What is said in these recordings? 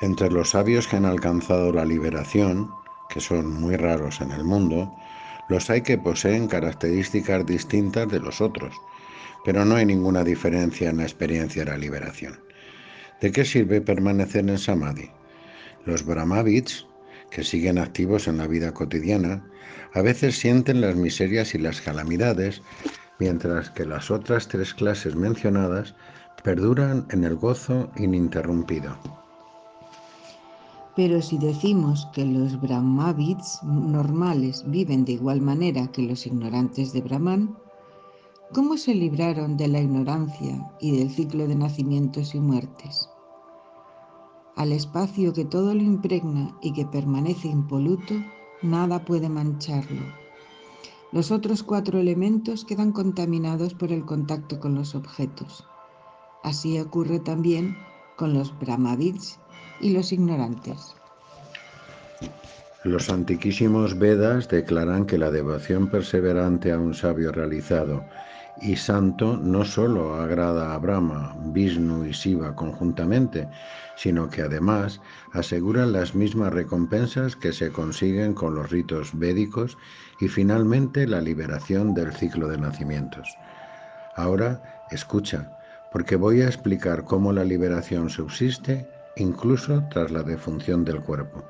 Entre los sabios que han alcanzado la liberación, que son muy raros en el mundo, los hay que poseen características distintas de los otros, pero no hay ninguna diferencia en la experiencia de la liberación. ¿De qué sirve permanecer en Samadhi? Los Brahmavits, que siguen activos en la vida cotidiana, a veces sienten las miserias y las calamidades, mientras que las otras tres clases mencionadas perduran en el gozo ininterrumpido. Pero si decimos que los Brahmavits normales viven de igual manera que los ignorantes de Brahman, ¿cómo se libraron de la ignorancia y del ciclo de nacimientos y muertes? Al espacio que todo lo impregna y que permanece impoluto, nada puede mancharlo. Los otros cuatro elementos quedan contaminados por el contacto con los objetos. Así ocurre también con los Brahmavids y los ignorantes. Los antiquísimos Vedas declaran que la devoción perseverante a un sabio realizado y santo no solo agrada a Brahma, Vishnu y Shiva conjuntamente, sino que además aseguran las mismas recompensas que se consiguen con los ritos védicos y finalmente la liberación del ciclo de nacimientos. Ahora, escucha, porque voy a explicar cómo la liberación subsiste incluso tras la defunción del cuerpo.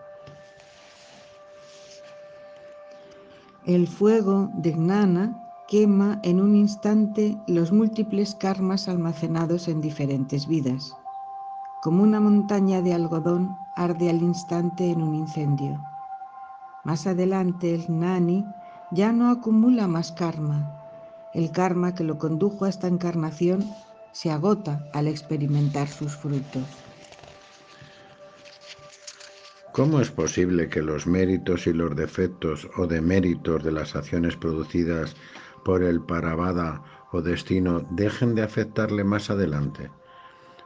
El fuego de Gnana quema en un instante los múltiples karmas almacenados en diferentes vidas. Como una montaña de algodón arde al instante en un incendio. Más adelante el Gnani ya no acumula más karma. El karma que lo condujo a esta encarnación se agota al experimentar sus frutos. ¿Cómo es posible que los méritos y los defectos o deméritos de las acciones producidas por el Parabada o destino dejen de afectarle más adelante?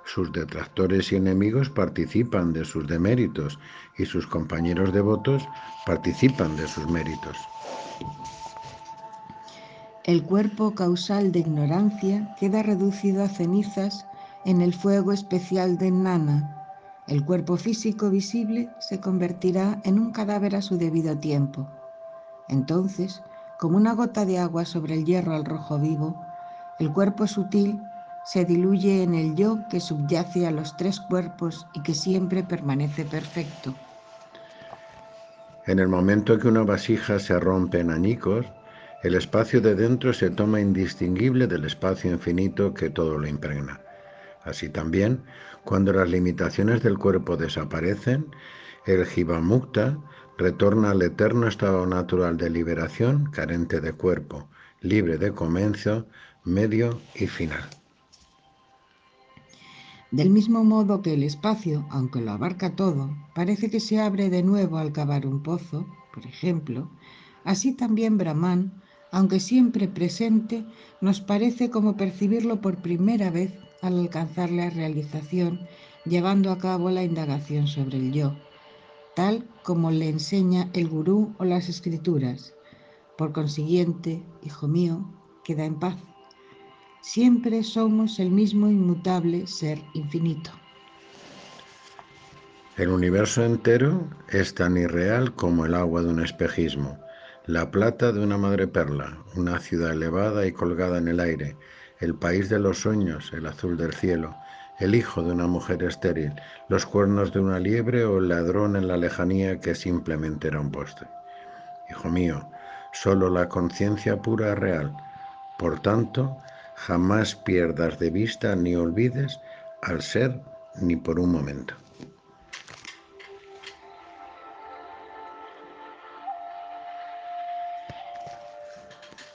Sus detractores y enemigos participan de sus deméritos y sus compañeros devotos participan de sus méritos. El cuerpo causal de ignorancia queda reducido a cenizas en el fuego especial de Nana, el cuerpo físico visible se convertirá en un cadáver a su debido tiempo. Entonces, como una gota de agua sobre el hierro al rojo vivo, el cuerpo sutil se diluye en el yo que subyace a los tres cuerpos y que siempre permanece perfecto. En el momento que una vasija se rompe en añicos, el espacio de dentro se toma indistinguible del espacio infinito que todo lo impregna. Así también, cuando las limitaciones del cuerpo desaparecen, el Jivamukta retorna al eterno estado natural de liberación, carente de cuerpo, libre de comienzo, medio y final. Del mismo modo que el espacio, aunque lo abarca todo, parece que se abre de nuevo al cavar un pozo, por ejemplo, así también Brahman, aunque siempre presente, nos parece como percibirlo por primera vez al alcanzar la realización, llevando a cabo la indagación sobre el yo, tal como le enseña el gurú o las escrituras. Por consiguiente, hijo mío, queda en paz. Siempre somos el mismo inmutable ser infinito. El universo entero es tan irreal como el agua de un espejismo, la plata de una madre perla, una ciudad elevada y colgada en el aire, el país de los sueños, el azul del cielo, el hijo de una mujer estéril, los cuernos de una liebre o el ladrón en la lejanía que simplemente era un postre. Hijo mío, solo la conciencia pura real. Por tanto, jamás pierdas de vista ni olvides al ser ni por un momento.